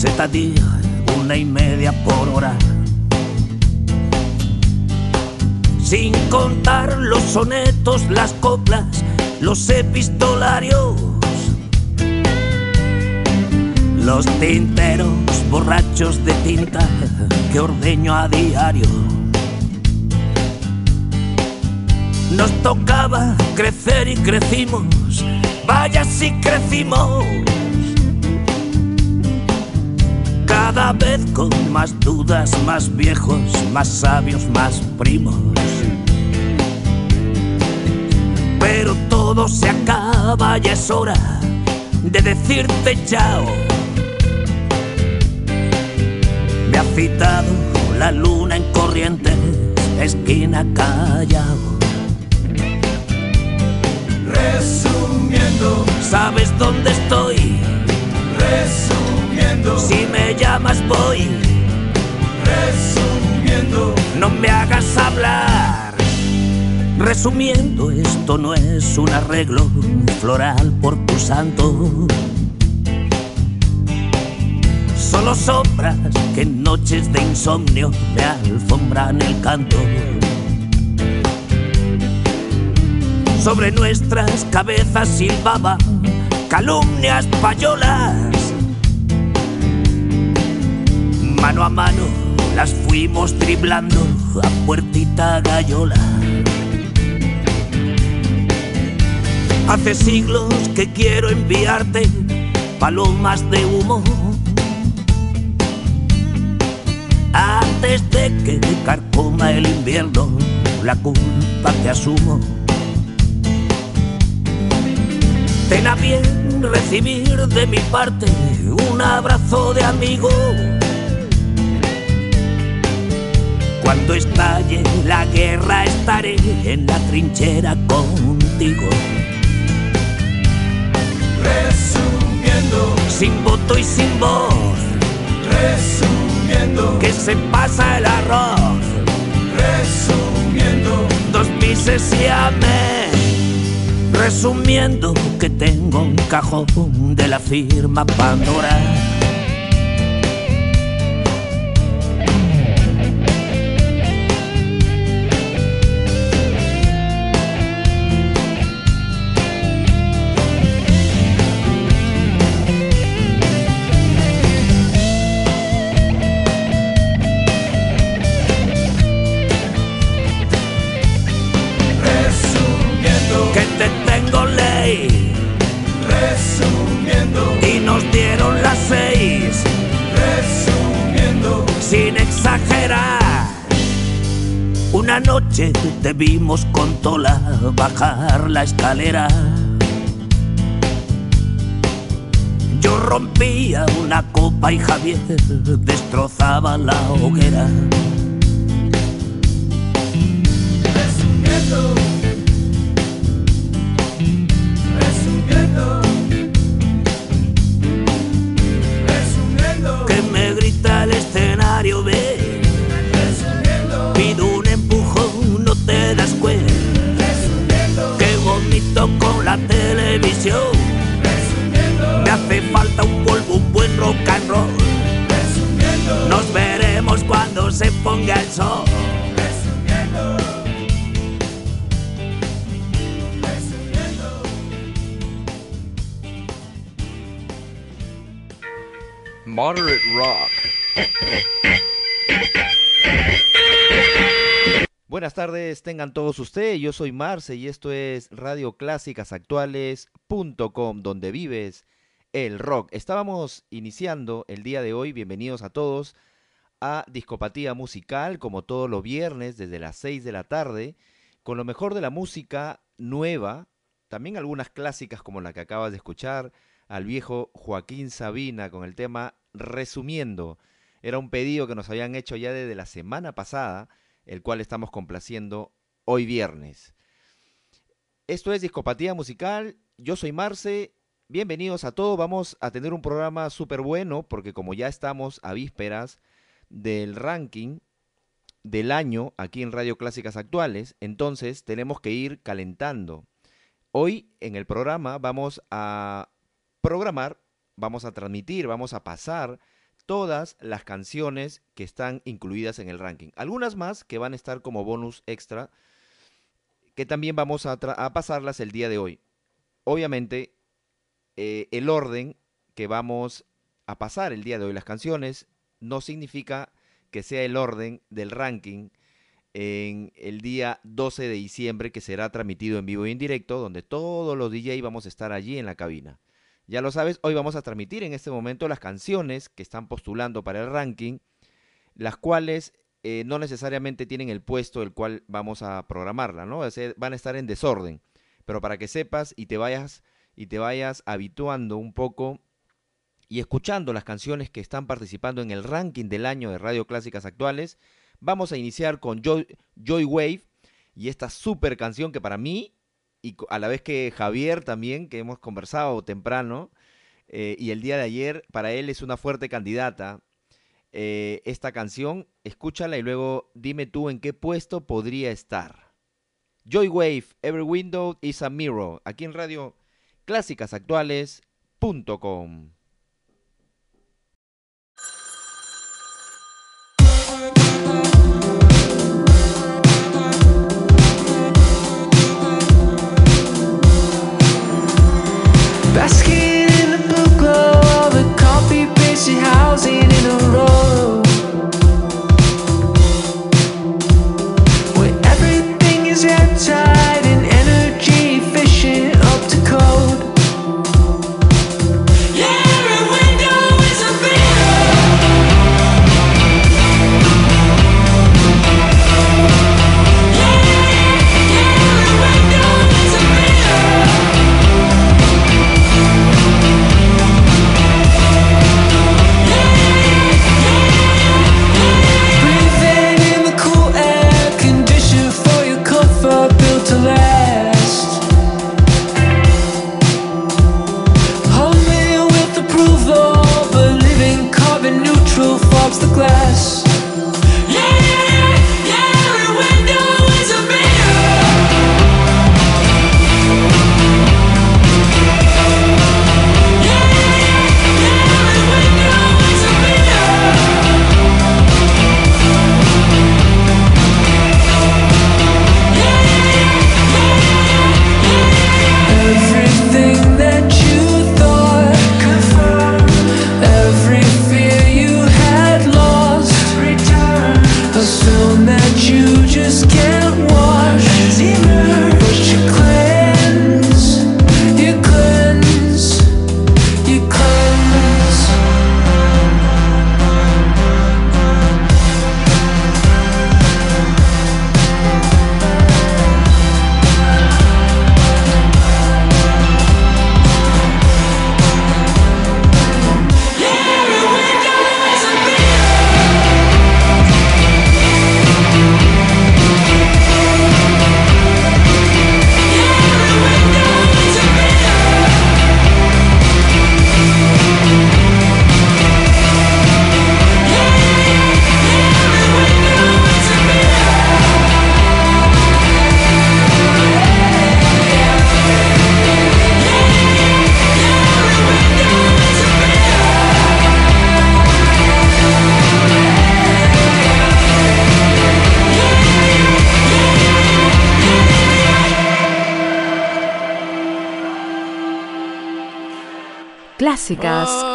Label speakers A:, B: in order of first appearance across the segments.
A: Setadilla, una y media por hora. Sin contar los sonetos, las coplas, los epistolarios. Los tinteros borrachos de tinta que ordeño a diario. Nos tocaba crecer y crecimos, vaya si crecimos. Cada vez con más dudas, más viejos, más sabios, más primos. Pero todo se acaba, ya es hora de decirte chao. Me ha citado la luna en corriente, esquina callao.
B: Resumiendo,
A: ¿Sabes dónde estoy?
B: resumiendo,
A: Si me llamas voy,
B: resumiendo,
A: no me hagas hablar. Resumiendo, esto no es un arreglo floral por tu santo. Solo sombras que en noches de insomnio me alfombran el canto. Sobre nuestras cabezas silbaban calumnias payolas. Mano a mano las fuimos driblando a puertita gallola. Hace siglos que quiero enviarte palomas de humo. Antes de que carcoma el invierno, la culpa que asumo. Ten a bien recibir de mi parte un abrazo de amigo. Cuando estalle la guerra estaré en la trinchera contigo.
B: resumiendo,
A: Sin voto y sin voz,
B: resumiendo,
A: que se pasa el arroz.
B: resumiendo,
A: Dos pises y amén. Resumiendo que tengo un cajón de la firma Pandora. Vimos con Tola bajar la escalera. Yo rompía una copa y Javier destrozaba la hoguera.
B: resumiendo, resumiendo,
A: la televisión.
B: resumiendo,
A: Me hace falta un polvo, un buen rock and roll.
B: resumiendo,
A: Nos veremos cuando se ponga el sol.
B: resumiendo.
C: Moderate rock. Buenas tardes, tengan todos ustedes. Yo soy Marce y esto es radioclásicasactuales.com, donde vives el rock. Estábamos iniciando el día de hoy, bienvenidos a todos, a Discopatía Musical, como todos los viernes, desde las 6 de la tarde, con lo mejor de la música nueva, también algunas clásicas como la que acabas de escuchar, al viejo Joaquín Sabina con el tema Resumiendo. Era un pedido que nos habían hecho ya desde la semana pasada, el cual estamos complaciendo hoy viernes. Esto es Discopatía Musical, yo soy Marce, bienvenidos a todos, vamos a tener un programa súper bueno porque como ya estamos a vísperas del ranking del año aquí en Radio Clásicas Actuales, entonces tenemos que ir calentando. Hoy en el programa vamos a programar, vamos a transmitir, vamos a pasar todas las canciones que están incluidas en el ranking. Algunas más que van a estar como bonus extra, que también vamos a, pasarlas el día de hoy. Obviamente, eh, el orden que vamos a pasar el día de hoy las canciones no significa que sea el orden del ranking en el día 12 de diciembre que será transmitido en vivo y en directo, donde todos los DJ vamos a estar allí en la cabina. Ya lo sabes, hoy vamos a transmitir en este momento las canciones que están postulando para el ranking, las cuales eh, no necesariamente tienen el puesto el cual vamos a programarla, ¿no? Sea, van a estar en desorden. Pero para que sepas y te vayas y te vayas habituando un poco y escuchando las canciones que están participando en el ranking del año de Radio Clásicas Actuales, vamos a iniciar con Joy, Joy Wave y esta super canción que para mí, y a la vez que Javier también, que hemos conversado temprano, eh, y el día de ayer, para él es una fuerte candidata. eh, esta canción, escúchala y luego dime tú en qué puesto podría estar. Joy Wave, Every Window is a Mirror, aquí en Radio clásicasactuales.com.
D: Basking in the blue glow of a copy pasted housing in a row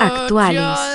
E: Actuales.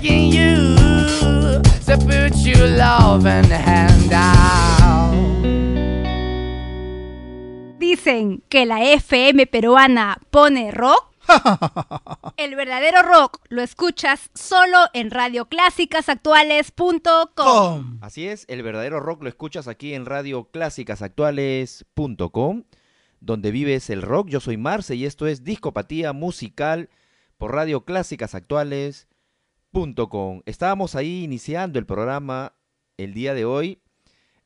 E: begging you. So put your love in the hand out.
F: Dicen que la FM peruana pone rock. El verdadero rock lo escuchas solo en radioclásicasactuales.com.
C: Así es, el verdadero rock lo escuchas aquí en radioclásicasactuales.com, donde vives el rock. Yo soy Marce y esto es Discopatía Musical por Estábamos ahí iniciando el programa el día de hoy,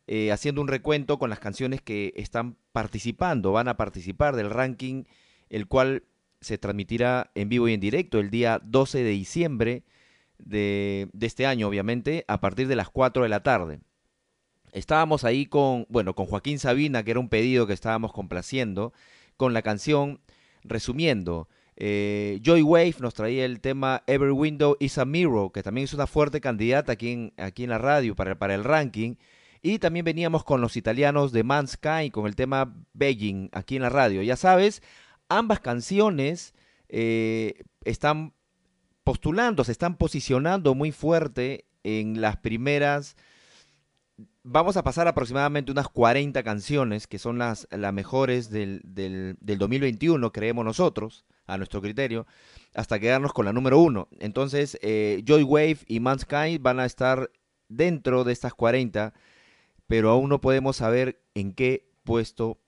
C: eh, haciendo un recuento con las canciones que están participando, van a participar del ranking, el cual se transmitirá en vivo y en directo el día 12 de diciembre de, de este año, obviamente, a partir de las 4 de la tarde. Estábamos ahí con, bueno, con Joaquín Sabina, que era un pedido que estábamos complaciendo, con la canción Resumiendo. Eh, Joy Wave nos traía el tema Every Window is a Mirror, que también es una fuerte candidata aquí en, aquí en la radio para, para el ranking. Y también veníamos con los italianos de Manskind con el tema Begging aquí en la radio. Ya sabes, ambas canciones eh, están postulando, se están posicionando muy fuerte en las primeras. Vamos a pasar aproximadamente unas 40 canciones que son las, las mejores del, del, del 2021, creemos nosotros, a nuestro criterio, hasta quedarnos con la número uno. Entonces, eh, Joy Wave y Manskind van a estar dentro de estas 40, pero aún no podemos saber en qué puesto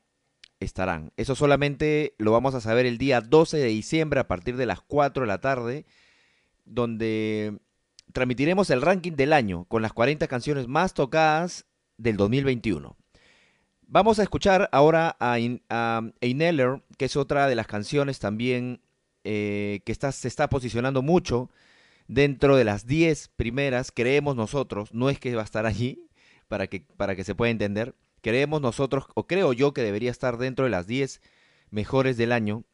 C: estarán. Eso solamente lo vamos a saber el día 12 de diciembre a partir de las 4 de la tarde, donde transmitiremos el ranking del año con las 40 canciones más tocadas del 2021. Vamos a escuchar ahora a, In- a que es otra de las canciones también eh, que se está posicionando mucho dentro de las 10 primeras, creemos nosotros, no es que va a estar allí, para que, para que se pueda entender, creemos nosotros, o creo yo que debería estar dentro de las 10 mejores del año,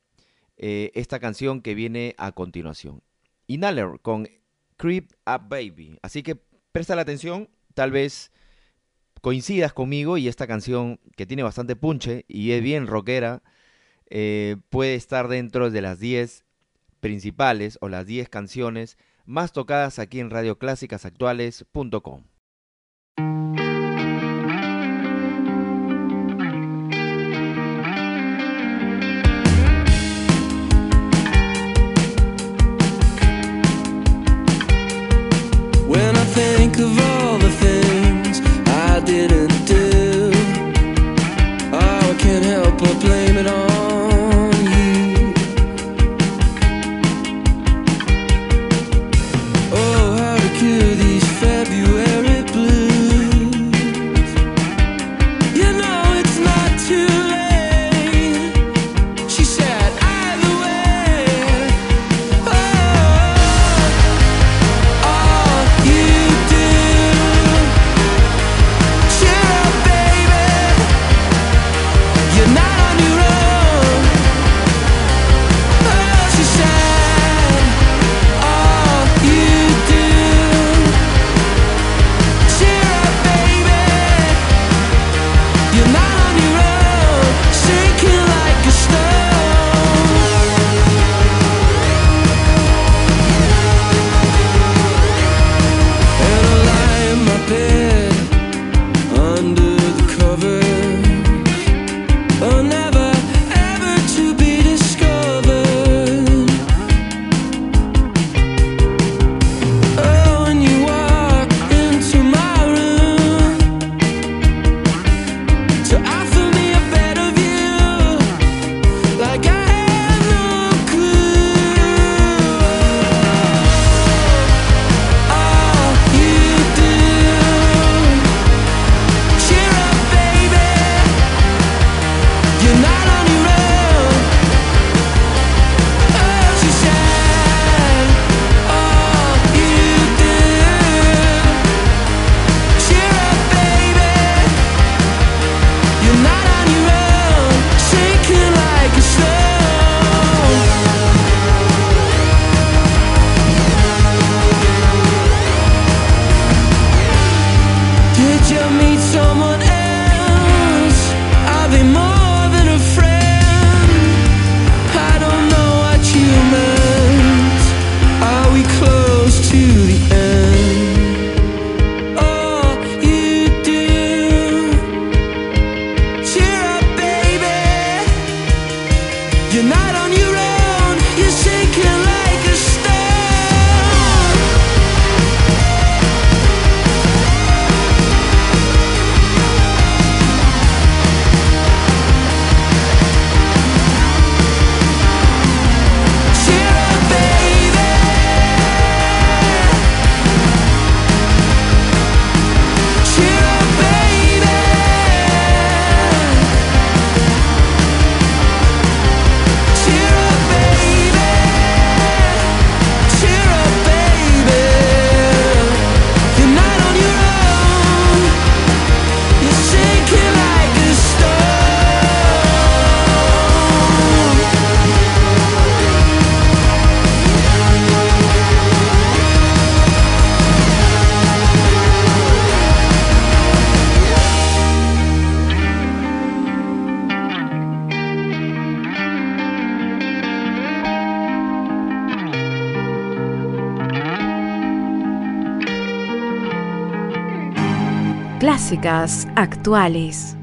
C: eh, esta canción que viene a continuación. Inhaler con Creep Up Baby. Así que presta la atención, tal vez coincidas conmigo y esta canción que tiene bastante punche y es bien rockera, eh, puede estar dentro de las 10 principales o las 10 canciones más tocadas aquí en radioclásicasactuales.com.
G: play. Actuales.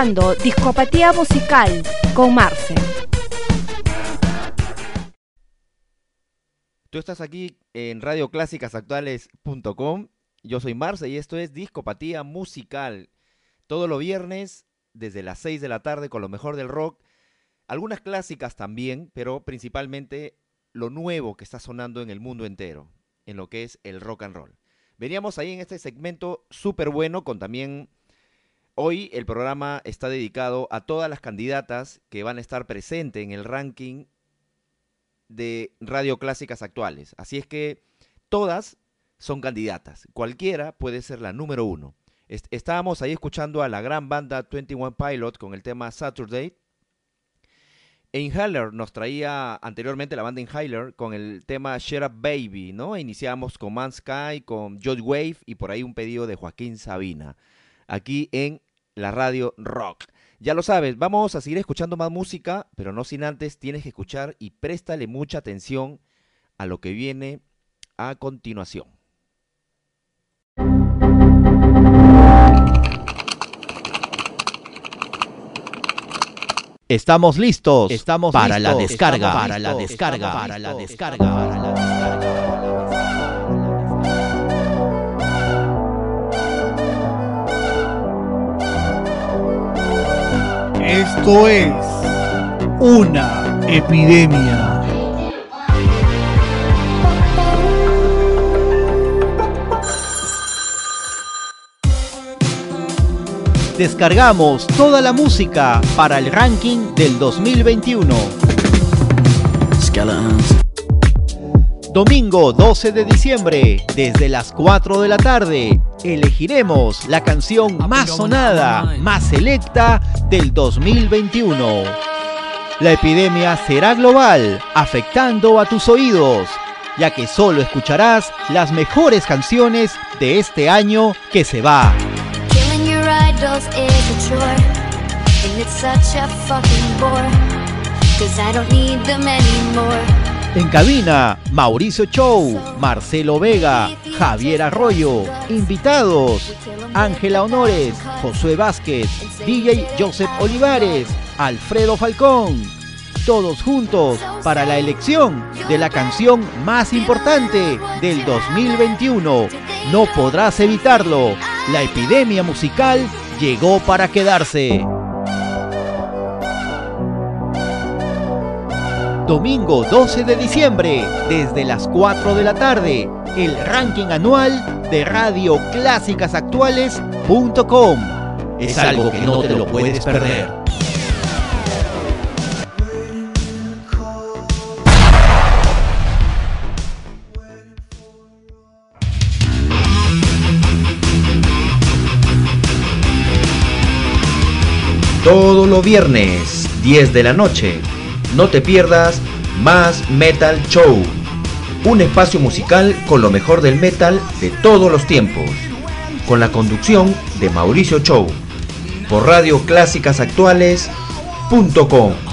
H: Discopatía Musical con Marce.
C: Tú estás aquí en radioclásicasactuales.com. Yo soy Marce y esto es Discopatía Musical. Todos los viernes desde las 6 de la tarde con lo mejor del rock. Algunas clásicas también, pero principalmente lo nuevo que está sonando en el mundo entero, en lo que es el rock and roll. Veníamos ahí en este segmento súper bueno con también... Hoy el programa está dedicado a todas las candidatas que van a estar presentes en el ranking de radio clásicas actuales. Así es que todas son candidatas. Cualquiera puede ser la número uno. Est- estábamos ahí escuchando a la gran banda 21 Pilot con el tema Saturday. Inhaler nos traía anteriormente la banda Inhaler con el tema Shut Up Baby, ¿no? Iniciamos con Man Sky, con George Wave y por ahí un pedido de Joaquín Sabina. Aquí en la radio rock. Ya lo sabes, vamos a seguir escuchando más música, pero no sin antes tienes que escuchar y préstale mucha atención a lo que viene a continuación.
I: Estamos listos.
J: Estamos
I: para
J: listos.
I: la descarga.
J: Estamos
I: para la descarga. Para la descarga. Para la descarga.
J: Esto es una epidemia. Descargamos toda la música para el ranking del 2021. Domingo 12 de diciembre, desde las 4 de la tarde, elegiremos la canción más sonada, más selecta del 2021. La epidemia será global, afectando a tus oídos, ya que solo escucharás las mejores canciones de este año que se va.
K: Killing your idols is a chore, and it's such a fucking bore. Cause I don't need them anymore.
I: En cabina, Mauricio Chow, Marcelo Vega, Javier Arroyo. Invitados, Ángela Honores, Josué Vázquez, DJ Joseph Olivares, Alfredo Falcón. Todos juntos para la elección de la canción más importante del 2021. No podrás evitarlo. La epidemia musical llegó para quedarse. Domingo 12 de diciembre, desde las 4 de la tarde, el ranking anual de Radio Clásicas Actuales.com. Es algo que no te lo puedes perder.
C: Todos los viernes, 10 de la noche, no te pierdas Más Metal Show, un espacio musical con lo mejor del metal de todos los tiempos, con la conducción de Mauricio Show, por Radio Clásicas Actuales.com.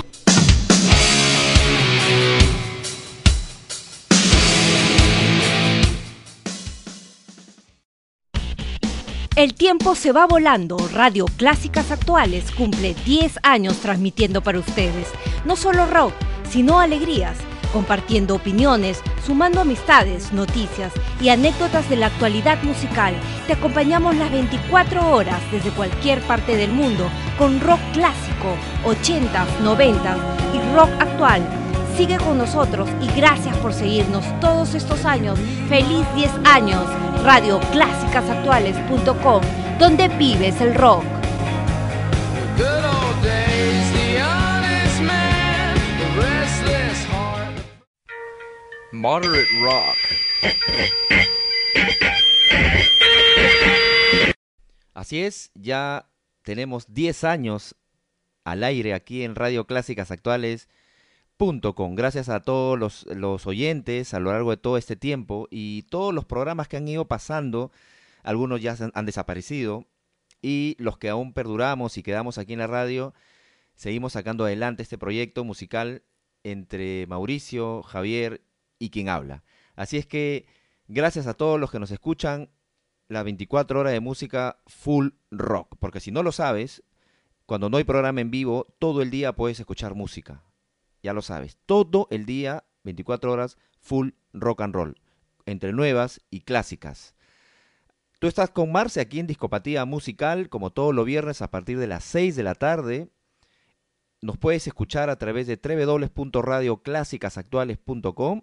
H: El tiempo se va volando. Radio Clásicas Actuales cumple 10 años transmitiendo para ustedes. No solo rock, sino alegrías, compartiendo opiniones, sumando amistades, noticias y anécdotas de la actualidad musical. Te acompañamos las 24 horas desde cualquier parte del mundo con rock clásico, 80s, 90s y rock actual. Sigue con nosotros y gracias por seguirnos todos estos años. Feliz 10 años. radioclásicasactuales.com, donde vives el rock.
C: Moderate Rock. Así es, ya tenemos 10 años al aire aquí en Radio Clásicas Actuales. Gracias a todos los, los oyentes a lo largo de todo este tiempo y todos los programas que han ido pasando, algunos ya han, han desaparecido y los que aún perduramos y quedamos aquí en la radio, seguimos sacando adelante este proyecto musical entre Mauricio, Javier y quien habla. Así es que gracias a todos los que nos escuchan, las 24 horas de música full rock, porque si no lo sabes, cuando no hay programa en vivo, todo el día puedes escuchar música. Ya lo sabes, todo el día, 24 horas, full rock and roll, entre nuevas y clásicas. Tú estás con Marce aquí en Discopatía Musical, como todos los viernes a partir de las 6 de la tarde. Nos puedes escuchar a través de www.radioclásicasactuales.com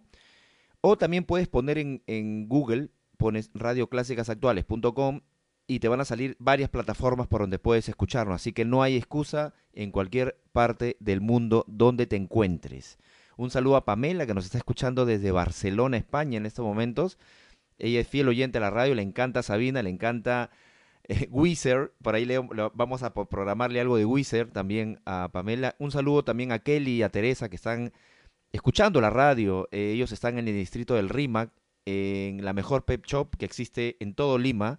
C: o también puedes poner en, en Google, pones radioclásicasactuales.com y te van a salir varias plataformas por donde puedes escucharnos. Así que no hay excusa en cualquier parte del mundo donde te encuentres. Un saludo a Pamela que nos está escuchando desde Barcelona, España en estos momentos. Ella es fiel oyente a la radio, le encanta Sabina, le encanta eh, Wizard. Por ahí le, vamos a programarle algo de Wizard también a Pamela. Un saludo también a Kelly y a Teresa que están escuchando la radio. Eh, ellos están en el distrito del RIMAC, en la mejor pep shop que existe en todo Lima.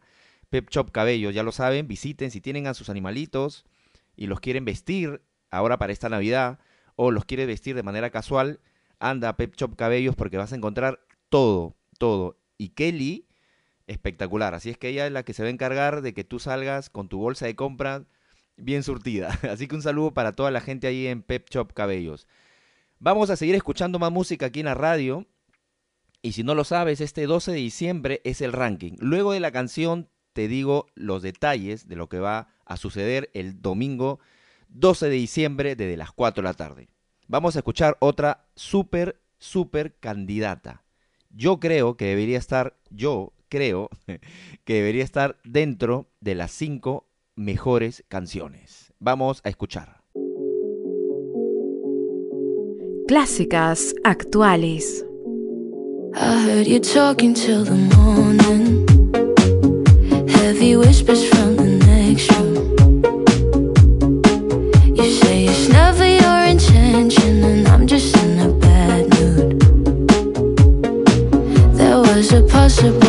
C: Pep Shop Cabello, ya lo saben, visiten si tienen a sus animalitos y los quieren vestir ahora para esta Navidad o los quiere vestir de manera casual, anda a Pep Shop Cabellos porque vas a encontrar todo, todo. Y Kelly, espectacular. Así es que ella es la que se va a encargar de que tú salgas con tu bolsa de compra bien surtida. Así que un saludo para toda la gente ahí en Pep Shop Cabellos. Vamos a seguir escuchando más música aquí en la radio. Y si no lo sabes, este 12 de diciembre es el ranking. Luego de la canción te digo los detalles de lo que va a suceder el domingo 12 de diciembre desde las 4 de la tarde. Vamos a escuchar otra súper, súper candidata. Yo creo que debería estar, yo creo que debería estar dentro de las 5 mejores canciones. Vamos a escuchar.
G: Clásicas actuales.
K: I heard you talking till the morning. Heavy whispers from the next room. You say it's never your intention, and I'm just in a bad mood. There was a possible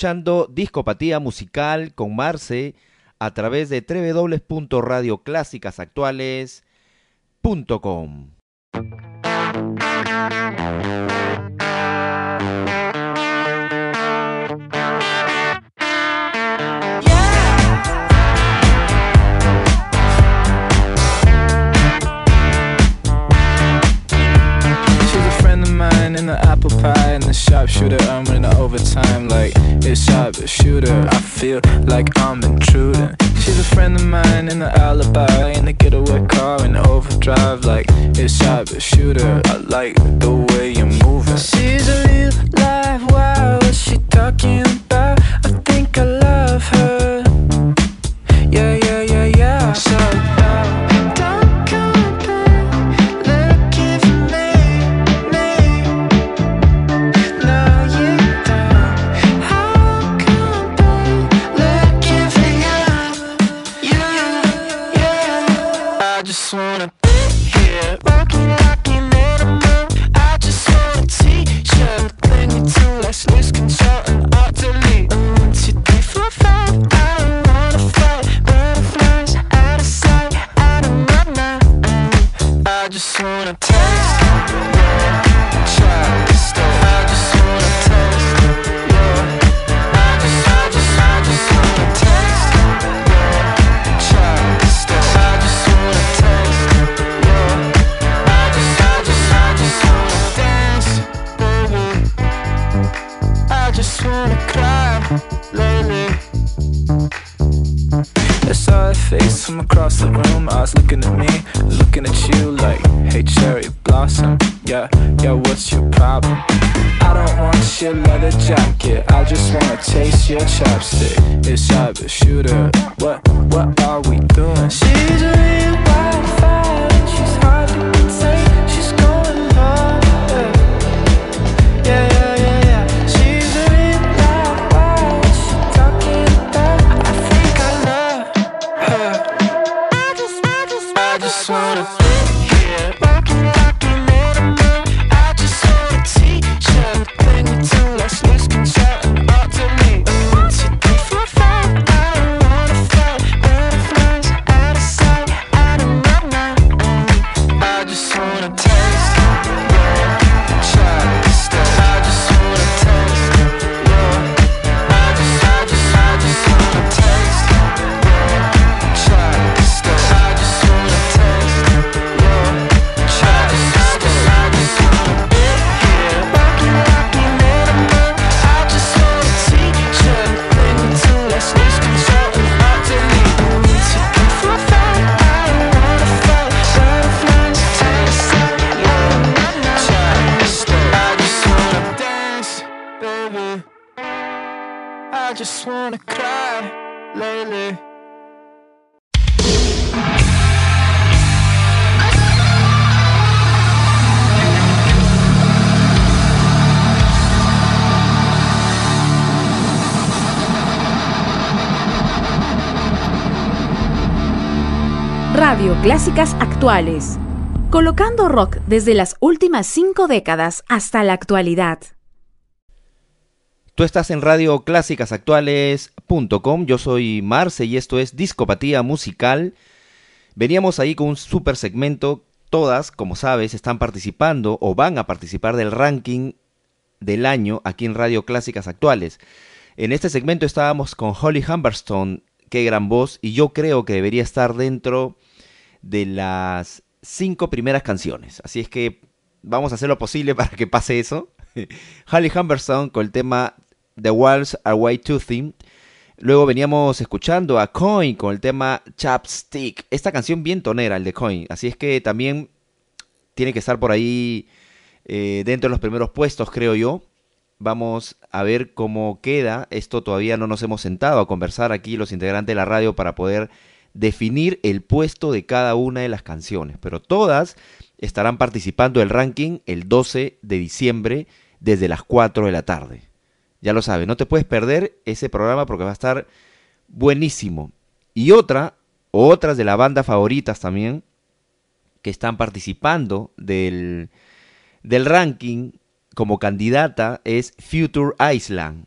C: escuchando Discopatía Musical con Marce a través de www.radioclásicasactuales.com.
D: in the sharpshooter, I'm in overtime like it's sharpshooter. I feel like I'm intruding. She's a friend of mine in the alibi, in the getaway car in overdrive like it's sharpshooter. I like the way you're moving. She's a real live wire, What's she talking about? just wanna be here Rocking, like an animal. I just wanna teach you The thing we do, let's lose control and utterly your chopstick. It's the
G: shooter. clásicas actuales, colocando rock desde las últimas cinco décadas hasta la actualidad.
C: Tú estás en Radio Clásicas Actuales.com, yo soy Marce y esto es Discopatía Musical. Veníamos ahí con un super segmento, todas, como sabes, están participando o van a participar del ranking del año aquí en Radio Clásicas Actuales. En este segmento estábamos con Holly Humberstone, qué gran voz, y yo creo que debería estar dentro de las cinco primeras canciones. Así es que vamos a hacer lo posible para que pase eso. Harley Humberstone con el tema
L: The Walls Are Way Too Thin. Luego veníamos escuchando a Coin con el tema Chapstick. Esta canción bien tonera, el de Coin. Así es que también tiene que estar por ahí eh, dentro de los primeros puestos, creo yo. Vamos a ver cómo queda. Esto todavía no nos hemos sentado a conversar aquí los integrantes de la radio para poder definir el puesto de cada una de las canciones. Pero todas estarán participando del ranking el 12 de diciembre desde las 4 de la tarde. Ya lo sabes, no te puedes perder ese programa porque va a estar buenísimo. Y otra, otras de la banda favoritas también, que están participando del, del ranking como candidata es Future Island.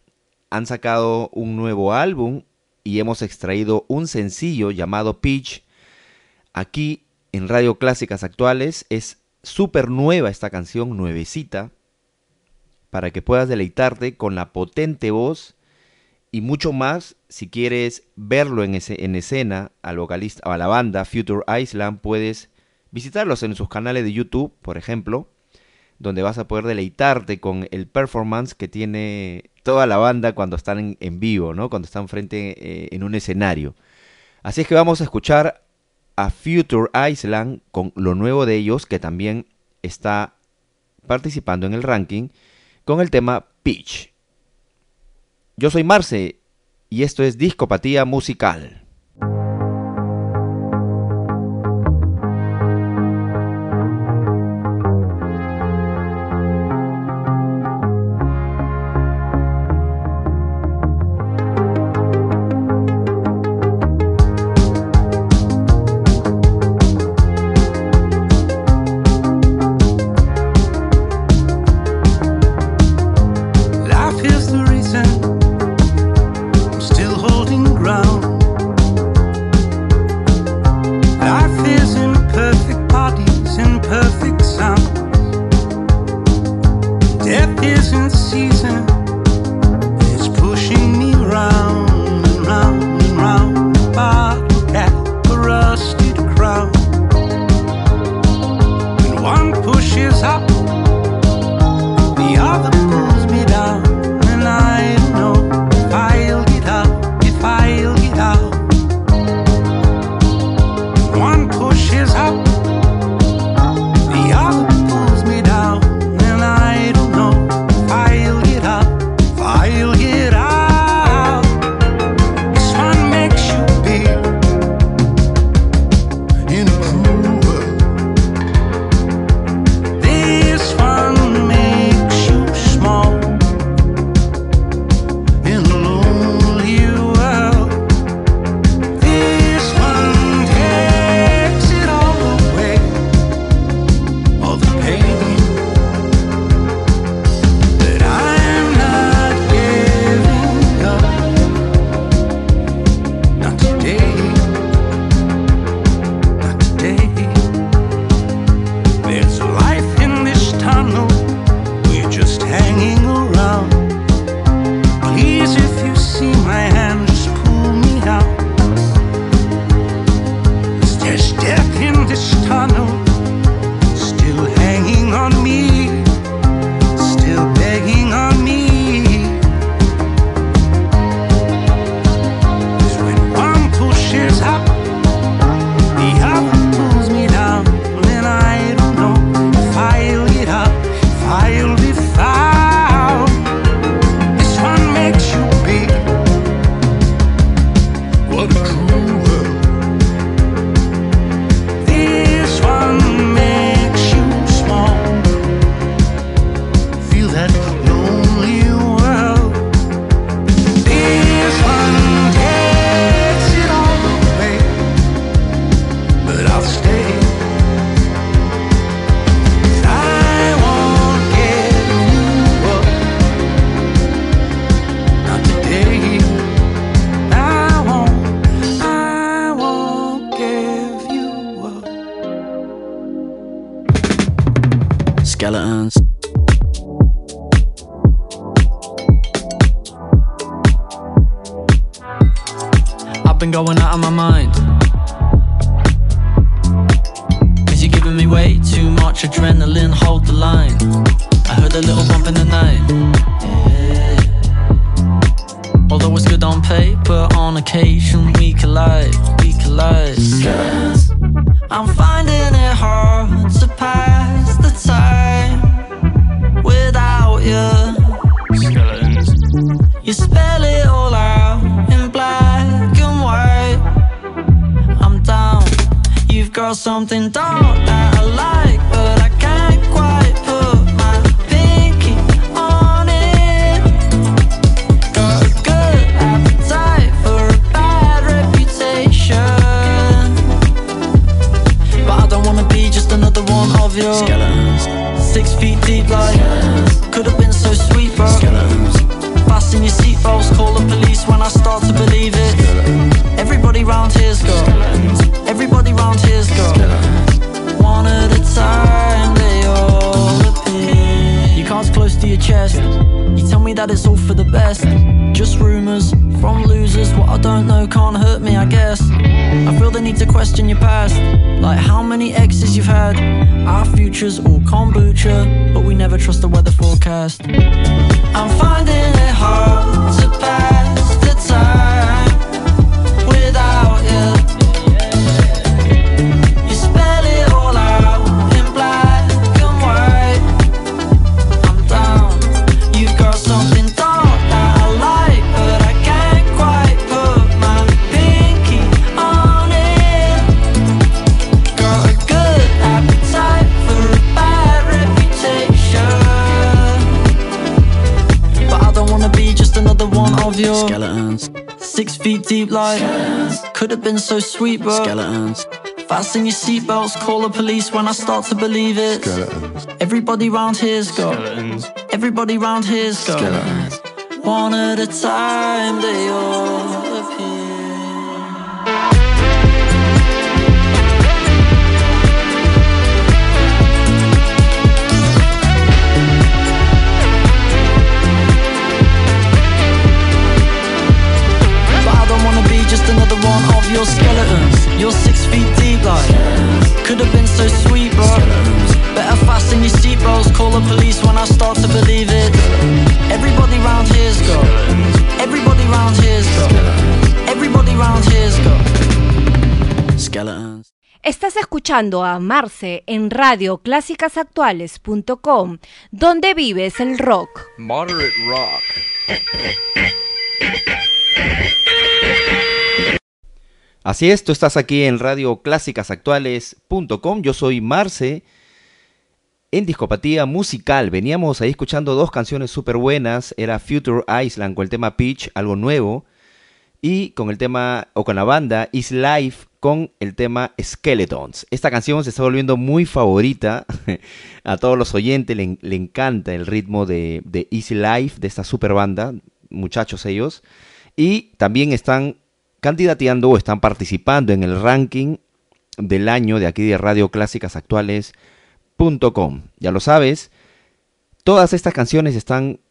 L: Han sacado un nuevo álbum y hemos extraído un sencillo llamado Peach. Aquí en Radio Clásicas Actuales es súper nueva esta canción, nuevecita para que puedas deleitarte con la potente voz y mucho más si quieres verlo en, ese, en escena al vocalista o a la banda Future Island puedes visitarlos en sus canales de YouTube por ejemplo donde vas a poder deleitarte con el performance que tiene toda la banda cuando están en, vivo no cuando están frente eh, en un escenario así es que vamos a escuchar a Future Island con lo nuevo de ellos que también está participando en el ranking con el tema Peach. Yo soy Marce y esto es Discopatía Musical.
M: Future's all kombucha, but we never trust the weather forecast. Deep, like could have been so sweet, bro. Skeletons. Fasten your seatbelts, call the police when I start to believe it. Skeletons. Everybody round here's got skeletons. Everybody round here's got skeletons. One at a time, they all one of your skeletons. You're six feet deep, like could have been so sweet, bro. Better fasten your seatbelts, call the police when I start to believe it. Everybody round here's got. Everybody round here's got. Everybody round here's got. Skeletons.
H: Estás escuchando a Marce en radioclásicasactuales.com, donde vives el rock.
C: Moderate Rock. Así es, tú estás aquí en radioclásicasactuales.com. Yo soy Marce en Discopatía Musical. Veníamos ahí escuchando dos canciones súper buenas. Era Future Island con el tema Peach, algo nuevo. Y con el tema, o con la banda Is Life con el tema Skeletons. Esta canción se está volviendo muy favorita a todos los oyentes. Le, le encanta el ritmo de, de Easy Life, de esta super banda. Muchachos ellos. Y también están candidateando o están participando en el ranking del año de aquí de Radio Clásicas Actuales.com. Ya lo sabes, todas estas canciones están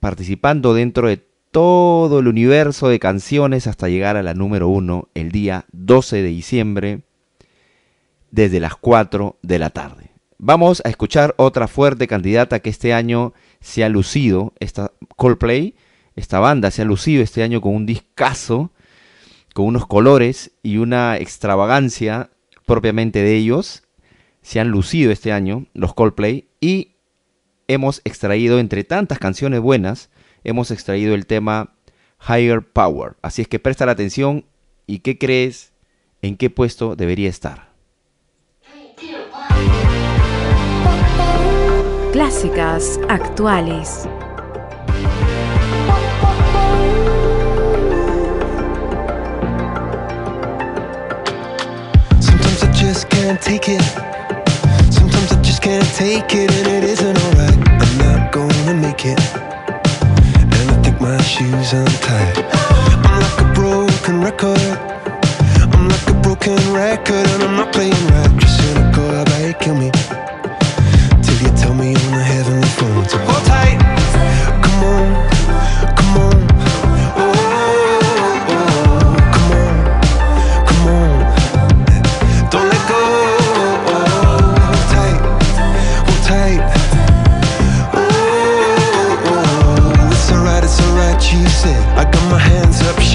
C: participando dentro de todo el universo de canciones hasta llegar a la número uno el día 12 de diciembre desde las 4 de la tarde. Vamos a escuchar otra fuerte candidata que este año se ha lucido, esta Coldplay, esta banda se ha lucido este año con un discazo, con unos colores y una extravagancia propiamente de ellos. Se han lucido este año los Coldplay y hemos extraído entre tantas canciones buenas, hemos extraído el tema Higher Power. Así es que presta la atención y qué crees en qué puesto debería estar.
G: Clásicas actuales.
N: Can't take it. Sometimes I just can't take it, and it isn't alright. I'm not gonna make it. And I think my shoes untied. I'm like a broken record. I'm like a broken record, and I'm not playing right. Just cynical, I bet kill me. Till you tell me on the heavenly phone to hold tight.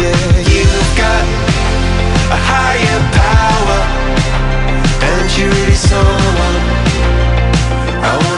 N: Yeah, you've got a higher power, and you're really someone I wanna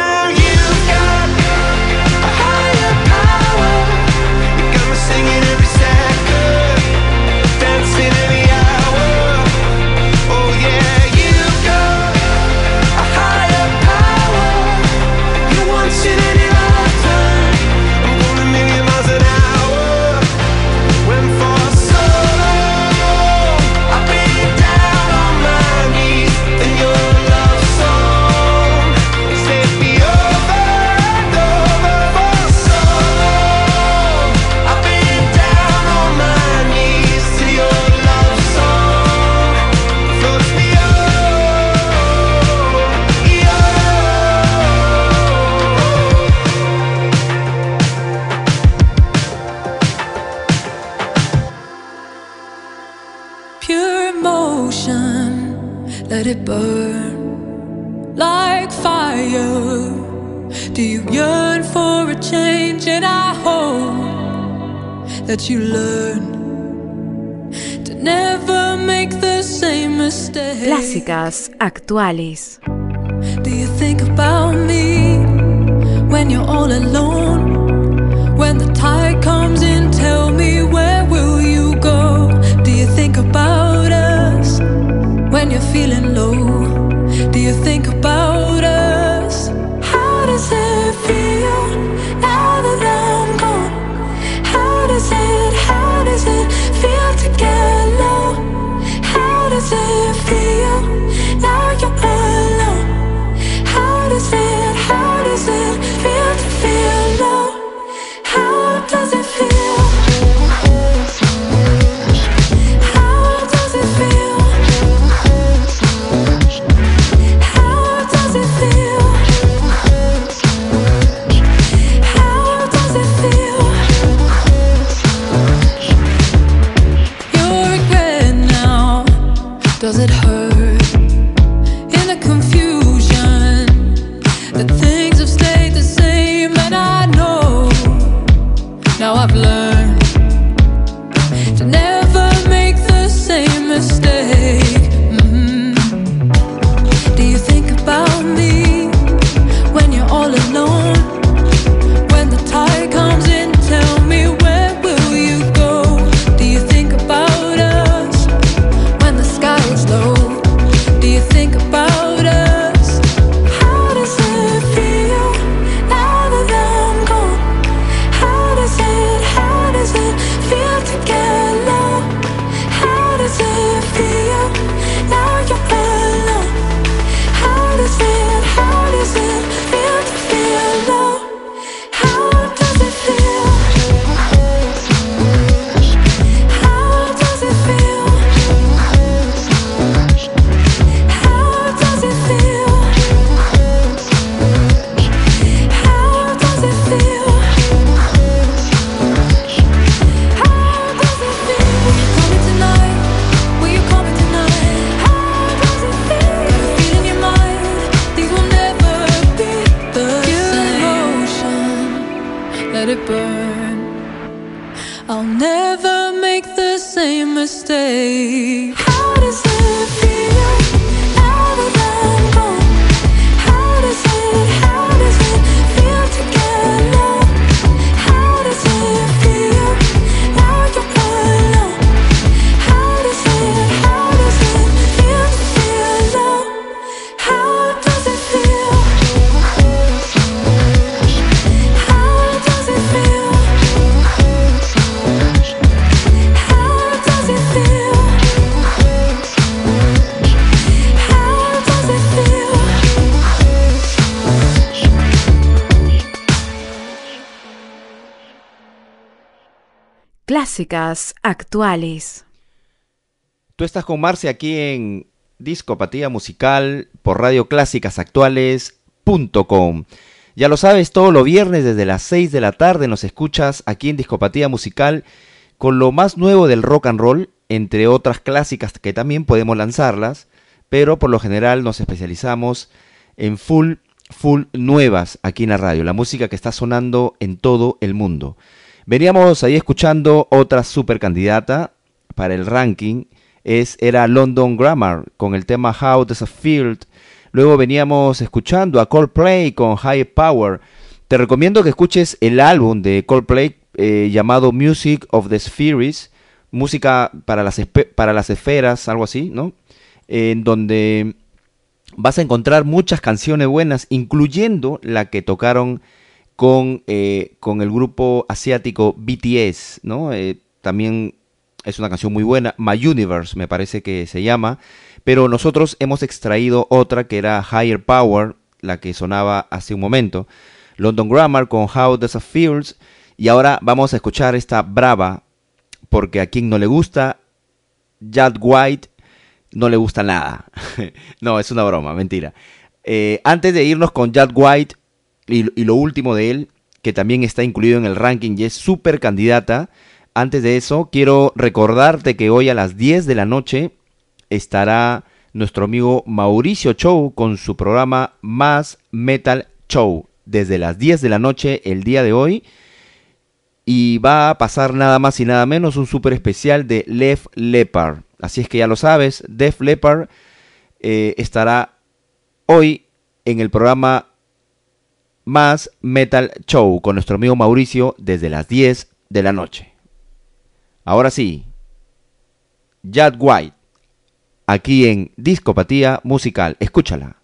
K: That you learn to never make the same mistake.
G: Clásicas actuales.
K: Do you think about me when you're all alone? When the tide comes in, tell me where will you go? Do you think about us when you're feeling low? Do you think about
G: Actuales.
C: Tú estás con Marce aquí en Discopatía Musical por Radio Clásicas Actuales.com. Ya lo sabes, todos los viernes desde las 6 de la tarde nos escuchas aquí en Discopatía Musical con lo más nuevo del rock and roll, entre otras clásicas que también podemos lanzarlas, pero por lo general nos especializamos en full, full nuevas aquí en la radio, la música que está sonando en todo el mundo. Veníamos ahí escuchando otra super candidata para el ranking, es, era London Grammar con el tema How Does It Feel. Luego veníamos escuchando a Coldplay con High Power. Te recomiendo que escuches el álbum de Coldplay eh, llamado Music of the Spheres, música para las, para las esferas, algo así, ¿no? En donde vas a encontrar muchas canciones buenas, incluyendo la que tocaron con, eh, con el grupo asiático BTS, ¿no? Eh, también es una canción muy buena, My Universe me parece que se llama, pero nosotros hemos extraído otra que era Higher Power, la que sonaba hace un momento, London Grammar con How Does It Feels, y ahora vamos a escuchar esta brava, porque a quien no le gusta, Jack White no le gusta nada. no, es una broma, mentira. Eh, antes de irnos con Jack White y, lo último de él, que también está incluido en el ranking y es súper candidata, antes de eso quiero recordarte que hoy a las 10 de la noche estará nuestro amigo Mauricio Chow con su programa Más Metal Show. Desde las 10 de la noche el día de hoy. Y va a pasar nada más y nada menos un super especial de Left Leppard. Así es que ya lo sabes, Def Leppard eh, estará hoy en el programa Más Metal Show con nuestro amigo Mauricio desde las 10 de la noche. Ahora sí, Jack White, aquí en Discopatía Musical. Escúchala.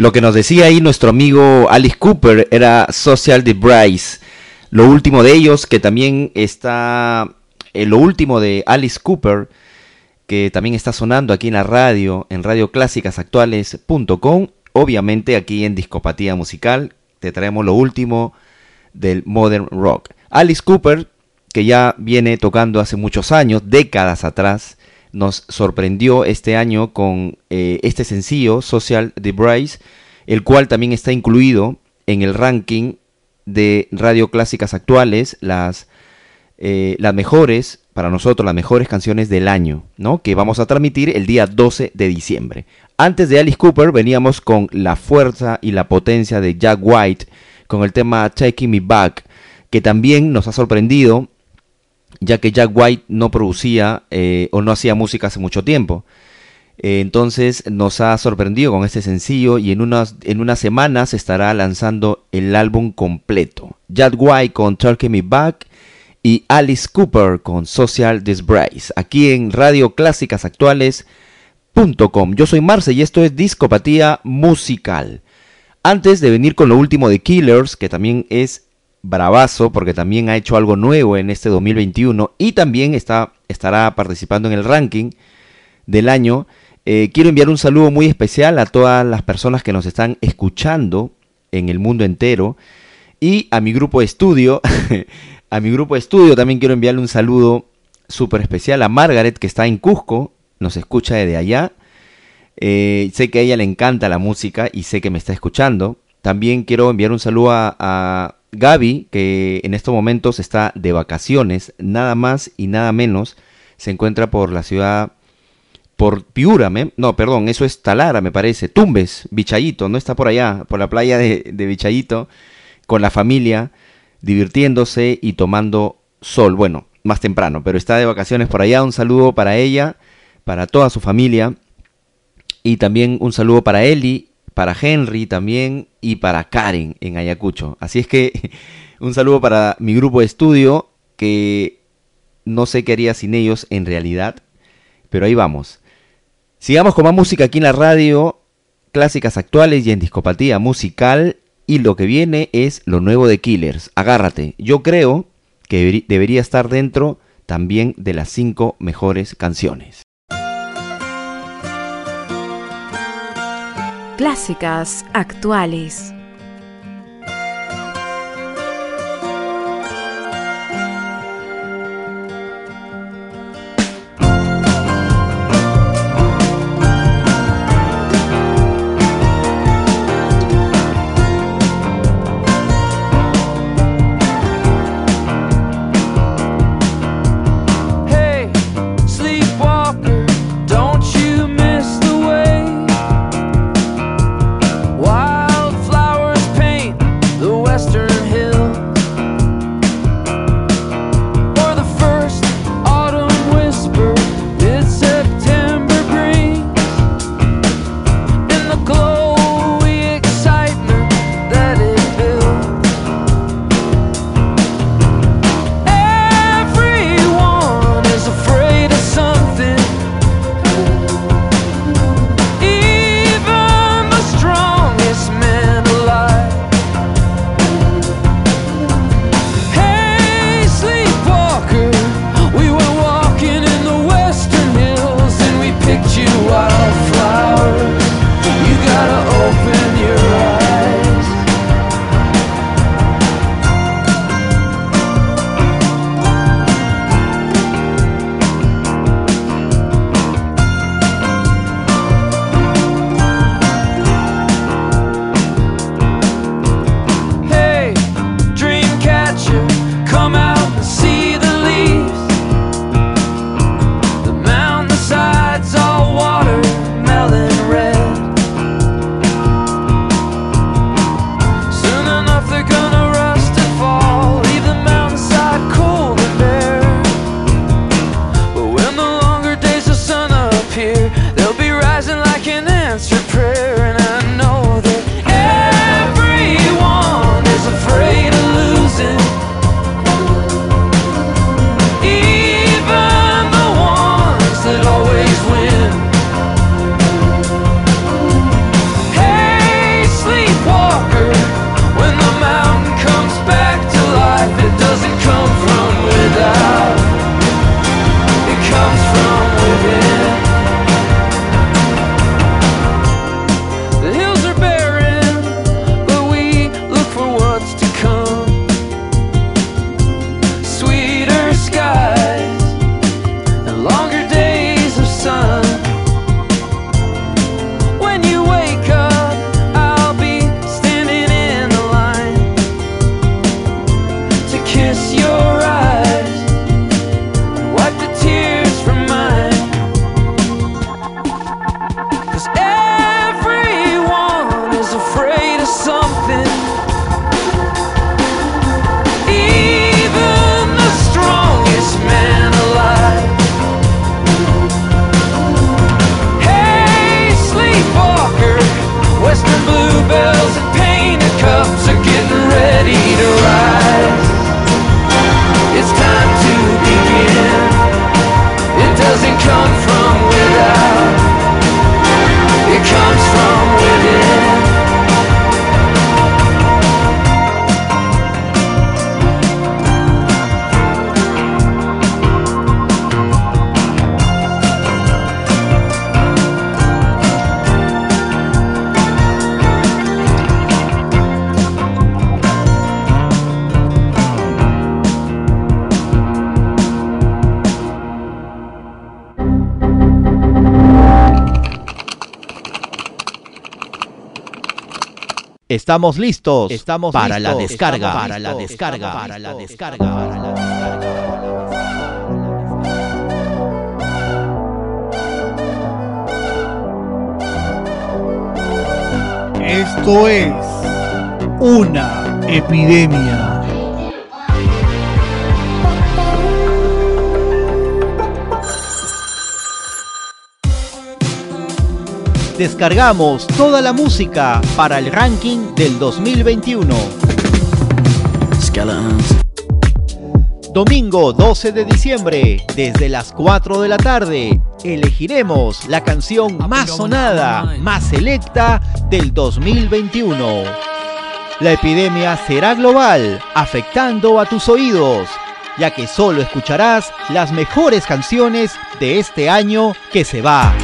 C: Lo que nos decía ahí nuestro amigo Alice Cooper era Social Debris. Lo último de ellos, que también está. eh, lo último de Alice Cooper, que también está sonando aquí en la radio, en radioclásicasactuales.com. Obviamente aquí en Discopatía Musical te traemos lo último del Modern Rock. Alice Cooper, que ya viene tocando hace muchos años, décadas atrás, nos sorprendió este año con eh, este sencillo, Social Debris, el cual también está incluido en el ranking de radio clásicas actuales, las, eh, las mejores, para nosotros, las mejores canciones del año, ¿no? Que vamos a transmitir el día 12 de diciembre. Antes de Alice Cooper veníamos con la fuerza y la potencia de Jack White, con el tema Taking Me Back, que también nos ha sorprendido, ya que Jack White no producía eh, o no hacía música hace mucho tiempo. Eh, entonces nos ha sorprendido con este sencillo y en unas, en unas semanas estará lanzando el álbum completo. Jack White con Turkey Me Back y Alice Cooper con Social Disgrace. Aquí en Radio Clásicas Actuales.com. Yo soy Marce y esto es Discopatía Musical. Antes de venir con lo último de Killers, que también es bravazo porque también ha hecho algo nuevo en este 2021 y también está, estará participando en el ranking del año. Eh, quiero enviar un saludo muy especial a todas las personas que nos están escuchando en el mundo entero y a mi grupo de estudio. a mi grupo de estudio también quiero enviarle un saludo súper especial a Margaret que está en Cusco, nos escucha desde allá. Eh, sé que a ella le encanta la música y sé que me está escuchando. También quiero enviar un saludo a, a Gaby, que en estos momentos está de vacaciones, nada más y nada menos, se encuentra por la ciudad, por Piurame, no, perdón, eso es Talara, me parece, Tumbes, Vichayito, no está por allá, por la playa de, de Vichayito, con la familia, divirtiéndose y tomando sol, bueno, más temprano, pero está de vacaciones por allá, un saludo para ella, para toda su familia, y también un saludo para Eli, para Henry también, y para Karen en Ayacucho. Así es que un saludo para mi grupo de estudio que no sé qué haría sin ellos en realidad, pero ahí vamos. Sigamos con más música aquí en la radio, clásicas actuales y en discopatía musical. Y lo que viene es lo nuevo de Killers. Agárrate. Yo creo que debería estar dentro también de las cinco mejores canciones.
G: clásicas, actuales.
I: Estamos listos.
J: Estamos
I: para
J: listos,
I: la descarga. Para la descarga. Para la descarga. Para la descarga.
O: Esto es una epidemia.
I: Descargamos toda la música para el ranking del 2021. Domingo 12 de diciembre, desde las 4 de la tarde, elegiremos la canción más sonada, más selecta del 2021. La epidemia será global, afectando a tus oídos, ya que solo escucharás las mejores canciones de este año que se va.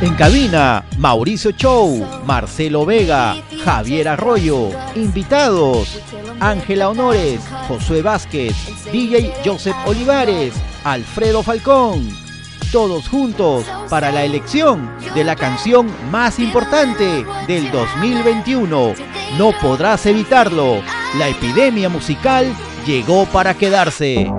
I: En cabina, Mauricio Chow, Marcelo Vega, Javier Arroyo. Invitados, Ángela Honores, Josué Vázquez, DJ Joseph Olivares, Alfredo Falcón. Todos juntos para la elección de la canción más importante del 2021. No podrás evitarlo. La epidemia musical llegó para quedarse.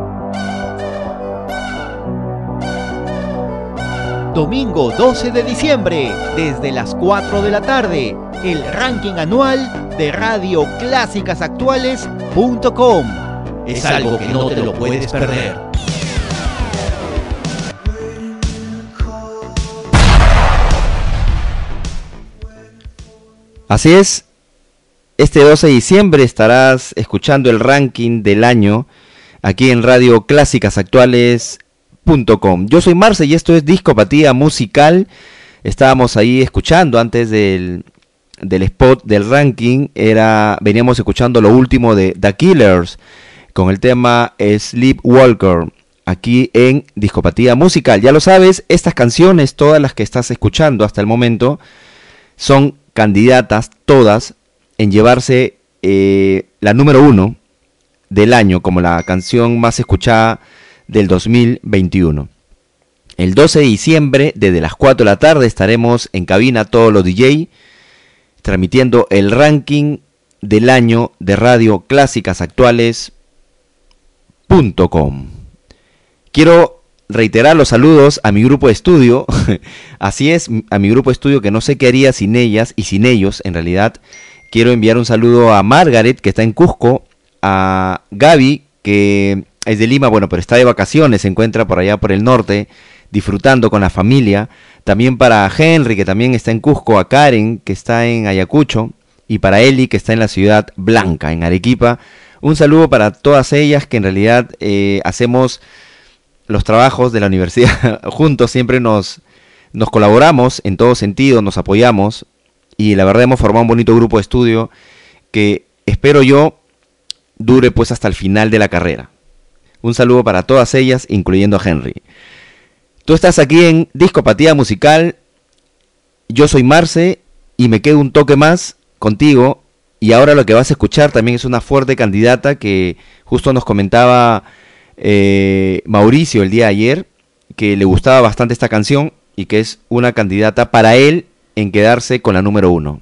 I: Domingo 12 de diciembre, desde las 4 de la tarde, el ranking anual de Radio Clásicas Actuales.com. Es algo que no te lo puedes perder.
C: Así es, este 12 de diciembre estarás escuchando el ranking del año aquí en Radio Clásicas Actuales.com. Yo soy Marce y esto es Discopatía Musical. Estábamos ahí escuchando antes del, del spot del ranking, era veníamos escuchando lo último de The Killers con el tema Sleepwalker aquí en Discopatía Musical. Ya lo sabes, estas canciones, todas las que estás escuchando hasta el momento, son candidatas todas en llevarse eh, la número uno del año como la canción más escuchada del 2021. El 12 de diciembre, desde las 4 de la tarde, estaremos en cabina todos los DJ transmitiendo el ranking del año de Radio Clásicas Actuales.com. Quiero reiterar los saludos a mi grupo de estudio. Así es, a mi grupo de estudio que no sé qué haría sin ellas y sin ellos, en realidad. Quiero enviar un saludo a Margaret, que está en Cusco, a Gaby, que es de Lima, bueno, pero está de vacaciones, se encuentra por allá por el norte, disfrutando con la familia. También para Henry, que también está en Cusco, a Karen, que está en Ayacucho, y para Eli, que está en la ciudad blanca, en Arequipa. Un saludo para todas ellas que en realidad eh, hacemos los trabajos de la universidad juntos, siempre nos, nos colaboramos en todo sentido, nos apoyamos y la verdad hemos formado un bonito grupo de estudio que espero yo dure pues hasta el final de la carrera. Un saludo para todas ellas, incluyendo a Henry. Tú estás aquí en Discopatía Musical, yo soy Marce y me quedo un toque más contigo y ahora lo que vas a escuchar también es una fuerte candidata que justo nos comentaba eh, Mauricio el día de ayer, que le gustaba bastante esta canción y que es una candidata para él en quedarse con la número uno.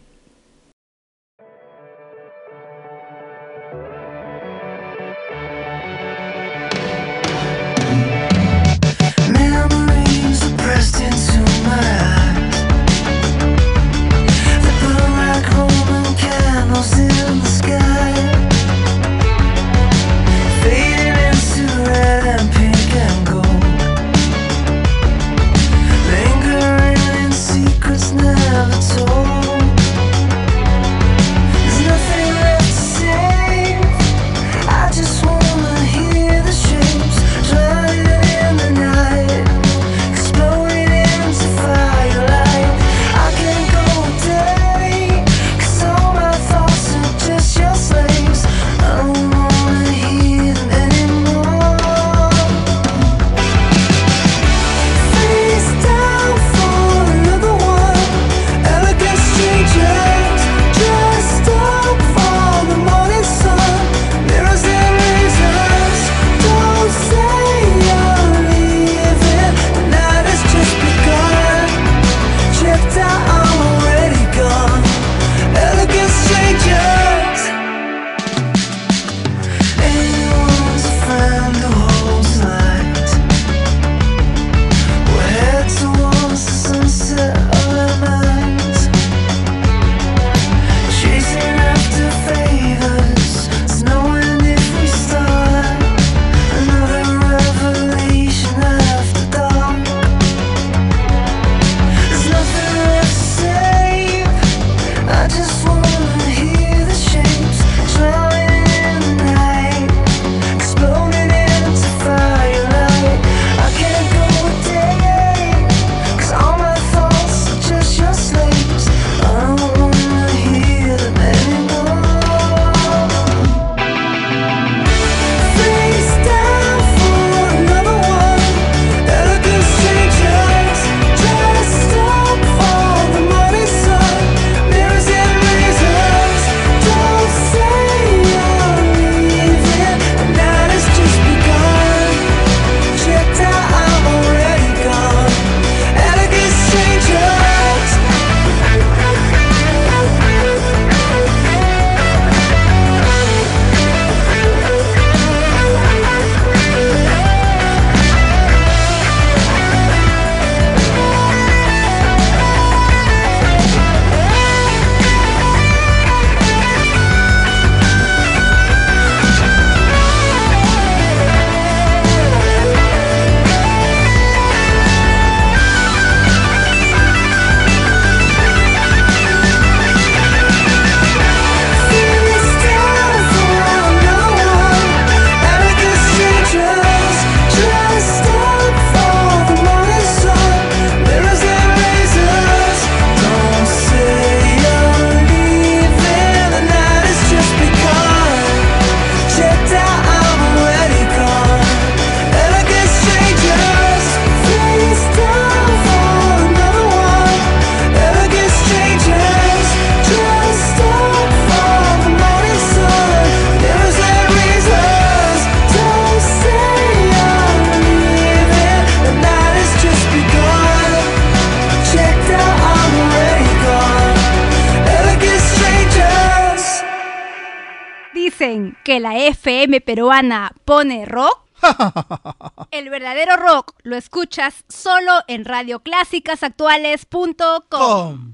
H: Peruana pone rock? El verdadero rock lo escuchas solo en radioclásicasactuales.com.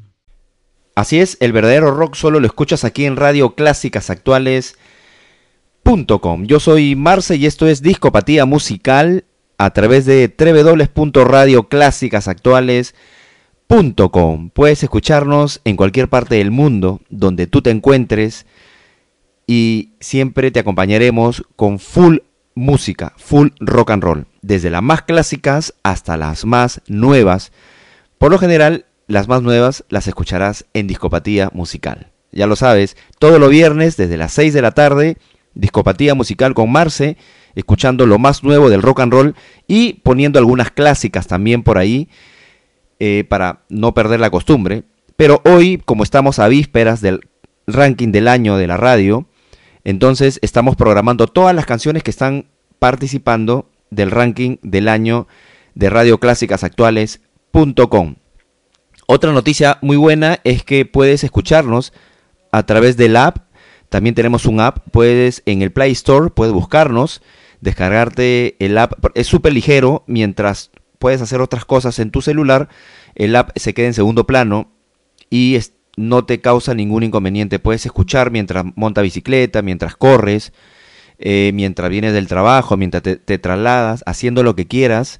C: Así es, el verdadero rock solo lo escuchas aquí en Radio Clásicas Actuales.com. Yo soy Marce y esto es Discopatía Musical a través de www.radioclásicasactuales.com. Puedes escucharnos en cualquier parte del mundo donde tú te encuentres y siempre te acompañaremos con full música, full rock and roll, desde las más clásicas hasta las más nuevas. Por lo general, las más nuevas las escucharás en Discopatía Musical. Ya lo sabes, todos los viernes desde las 6 de la tarde, Discopatía Musical con Marce, escuchando lo más nuevo del rock and roll y poniendo algunas clásicas también por ahí eh, para no perder la costumbre. Pero hoy, como estamos a vísperas del ranking del año de la radio, entonces estamos programando todas las canciones que están participando del ranking del año de radioclásicasactuales.com. Otra noticia muy buena es que puedes escucharnos a través del app. También tenemos un app, puedes en el Play Store, puedes buscarnos, descargarte el app. Es súper ligero, mientras puedes hacer otras cosas en tu celular, el app se queda en segundo plano y es- no te causa ningún inconveniente. Puedes escuchar mientras monta bicicleta, mientras corres, eh, mientras vienes del trabajo, mientras te, trasladas, haciendo lo que quieras.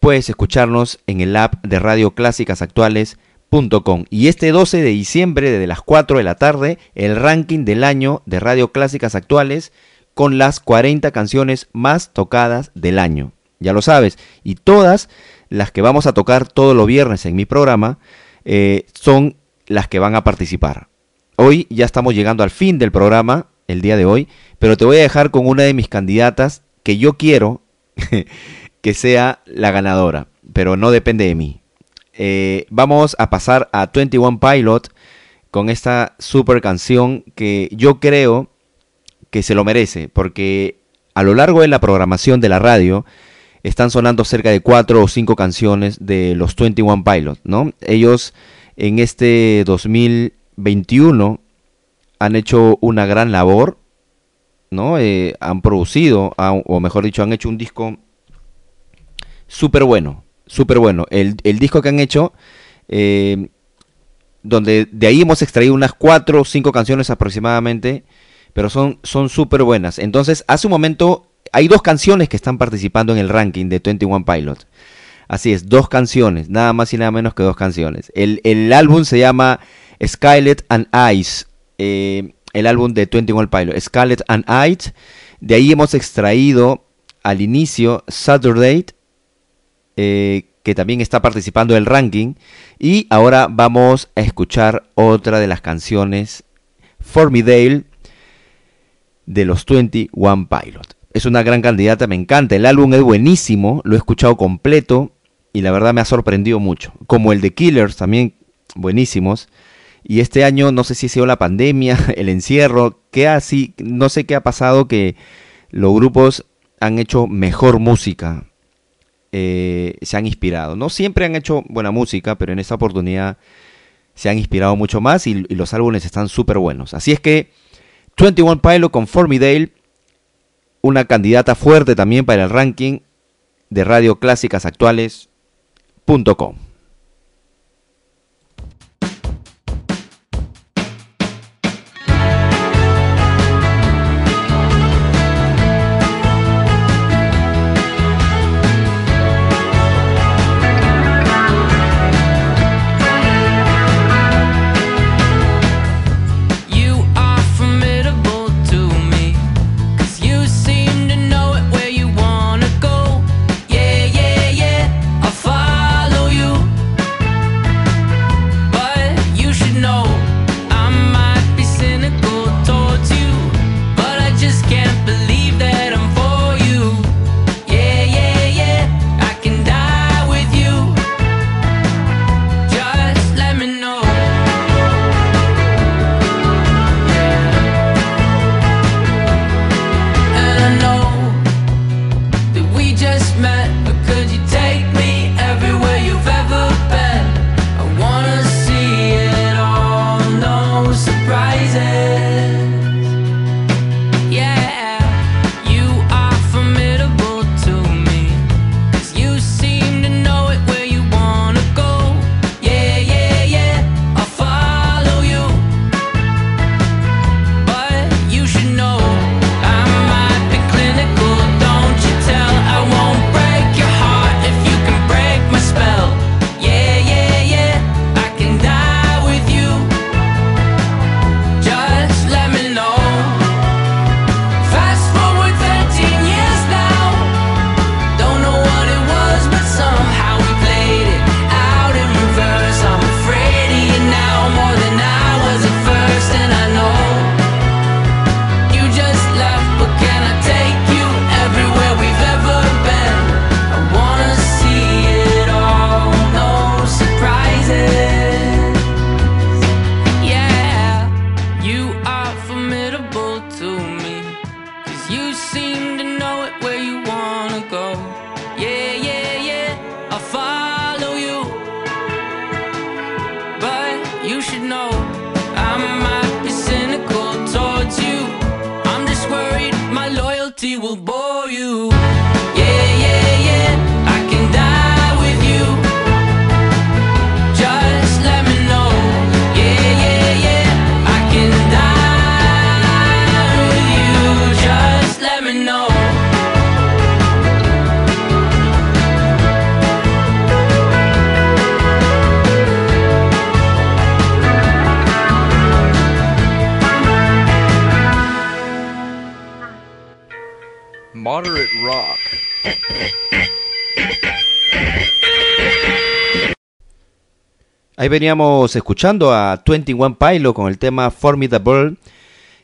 C: Puedes escucharnos en el app de radioclásicasactuales.com. Y este 12 de diciembre, desde las 4 de la tarde, el ranking del año de Radio Clásicas Actuales con las 40 canciones más tocadas del año. Ya lo sabes. Y todas las que vamos a tocar todos los viernes en mi programa eh, son las que van a participar. Hoy ya estamos llegando al fin del programa, el día de hoy, pero te voy a dejar con una de mis candidatas que yo quiero que sea la ganadora, pero no depende de mí. Eh, vamos a pasar a 21 Pilot con esta super canción que yo creo que se lo merece, porque a lo largo de la programación de la radio están sonando cerca de cuatro o cinco canciones de los 21 Pilot, ¿no? Ellos en este 2021 han hecho una gran labor, ¿no? Eh, han producido, o mejor dicho, han hecho un disco súper bueno, súper bueno. El, el disco que han hecho, eh, donde de ahí hemos extraído unas cuatro o cinco canciones aproximadamente, pero son son súper buenas. Entonces, hace un momento hay dos canciones que están participando en el ranking de 21 Pilot. Así es, dos canciones, nada más y nada menos que dos canciones. El, el álbum se llama Skylet and Ice, eh, el álbum de 21 Pilot, Scarlet and Ice. De ahí hemos extraído al inicio Saturday, eh, que también está participando del ranking. Y ahora vamos a escuchar otra de las canciones, Formidale, de los 21 Pilot. Es una gran candidata, me encanta. El álbum es buenísimo, lo he escuchado completo y la verdad me ha sorprendido mucho. Como el de Killers, también buenísimos. Y este año no sé si ha sido la pandemia, el encierro, que así, no sé qué ha pasado que los grupos han hecho mejor música, eh, se han inspirado. No siempre han hecho buena música, pero en esta oportunidad se han inspirado mucho más y, y los álbumes están súper buenos. Así es que 21 Pilot con Formidale, una candidata fuerte también para el ranking de Radio Clásicas Actuales.com.
G: You
C: Ahí veníamos escuchando a 21 Pilot con el tema Formidable,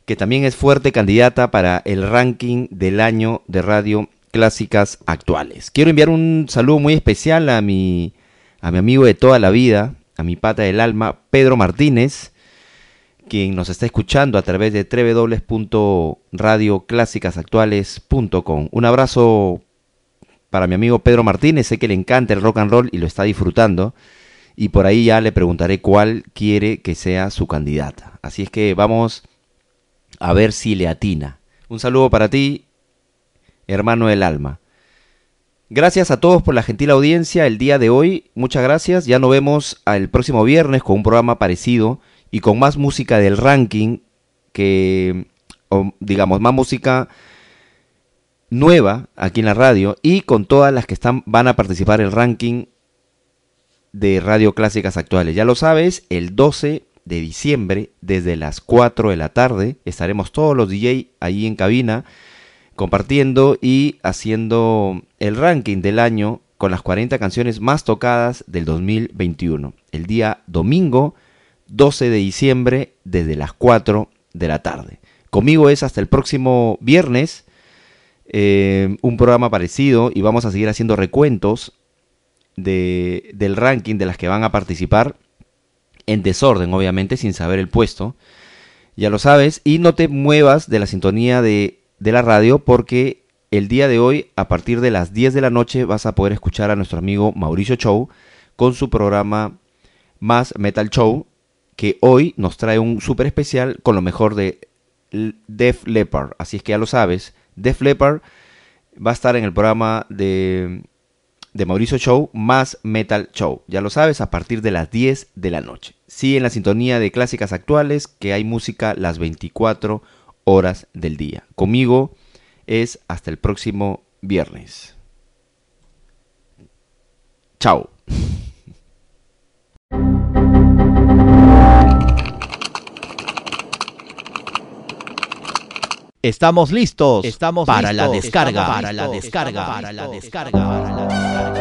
C: que también es fuerte candidata para el ranking del año de radio clásicas actuales. Quiero enviar un saludo muy especial a mi, a mi amigo de toda la vida, a mi pata del alma, Pedro Martínez, quien nos está escuchando a través de www.radioclásicasactuales.com. Un abrazo para mi amigo Pedro Martínez, sé que le encanta el rock and roll y lo está disfrutando. Y por ahí ya le preguntaré cuál quiere que sea su candidata. Así es que vamos a ver si le atina. Un saludo para ti, hermano del alma. Gracias a todos por la gentil audiencia el día de hoy. Muchas gracias. Ya nos vemos el próximo viernes con un programa parecido y con más música del ranking que, o, digamos, más música nueva aquí en la radio y con todas las que están van a participar en el ranking de Radio Clásicas Actuales. Ya lo sabes, el 12 de diciembre, desde las 4 de la tarde, estaremos todos los DJ ahí en cabina compartiendo y haciendo el ranking del año con las 40 canciones más tocadas del 2021. El día domingo 12 de diciembre desde las 4 de la tarde. Conmigo es hasta el próximo viernes eh, un programa parecido y vamos a seguir haciendo recuentos de, del ranking de las que van a participar en desorden, obviamente, sin saber el puesto. Ya lo sabes. Y no te muevas de la sintonía de, de la radio porque el día de hoy, a partir de las 10 de la noche, vas a poder escuchar a nuestro amigo Mauricio Show con su programa Más Metal Show, que hoy nos trae un súper especial con lo mejor de Def Leppard. Así es que ya lo sabes, Def Leppard va a estar en el programa de, de Mauricio Show más Metal Show. Ya lo sabes, a partir de las 10 de la noche. Sí, en la sintonía de clásicas actuales, que hay música las 24 horas del día. Conmigo es hasta el próximo viernes. Chao.
I: Estamos listos.
J: Estamos
I: para
J: listos.
I: la descarga.
J: Estamos
I: para la descarga.
J: Estamos
I: Para la descarga. Para la descarga.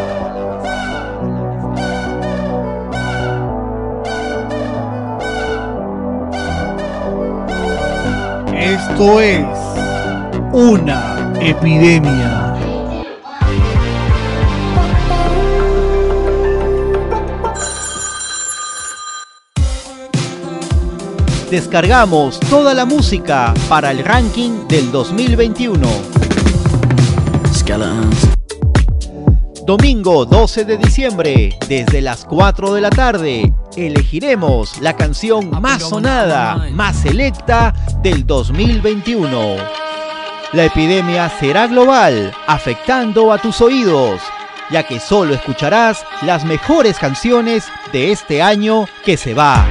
O: Esto es una epidemia.
I: Descargamos toda la música para el ranking del 2021. Domingo 12 de diciembre, desde las 4 de la tarde, elegiremos la canción más sonada, más selecta del 2021. La epidemia será global, afectando a tus oídos, ya que solo escucharás las mejores canciones de este año que se va.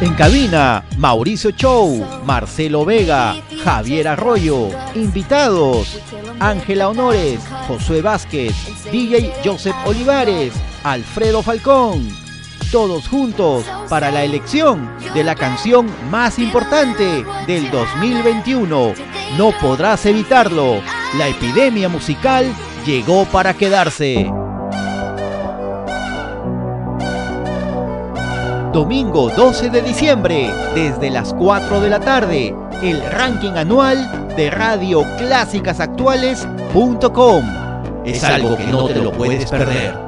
I: En cabina, Mauricio Chow, Marcelo Vega, Javier Arroyo. Invitados, Ángela Honores, Josué Vázquez, DJ Joseph Olivares, Alfredo Falcón. Todos juntos para la elección de la canción más importante del 2021. No podrás evitarlo. La epidemia musical llegó para quedarse. Domingo 12 de diciembre, desde las 4 de la tarde, el ranking anual de Radio Clásicas Actuales.com. Es algo que no te lo puedes perder.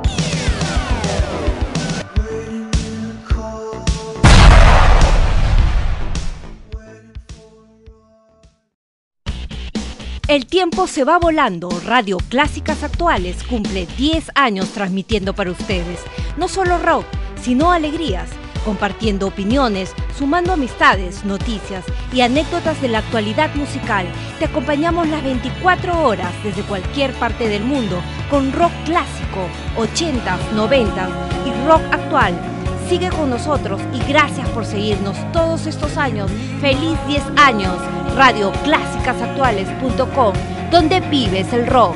H: El tiempo se va volando. Radio Clásicas Actuales cumple 10 años transmitiendo para ustedes. No solo rock, sino alegrías, compartiendo opiniones, sumando amistades, noticias y anécdotas de la actualidad musical. Te acompañamos las 24 horas desde cualquier parte del mundo con rock clásico, 80s, 90s y rock actual. Sigue con nosotros y gracias por seguirnos todos estos años. Feliz 10 años, radioclásicasactuales.com, donde vives el rock.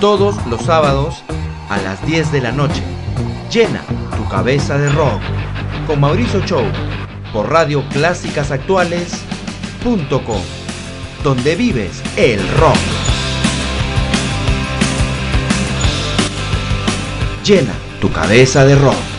C: Todos los sábados a las 10 de la noche. Llena tu cabeza de rock con Mauricio Chow por Radio Clásicas Actuales.com, donde vives el rock. Llena tu cabeza de rock.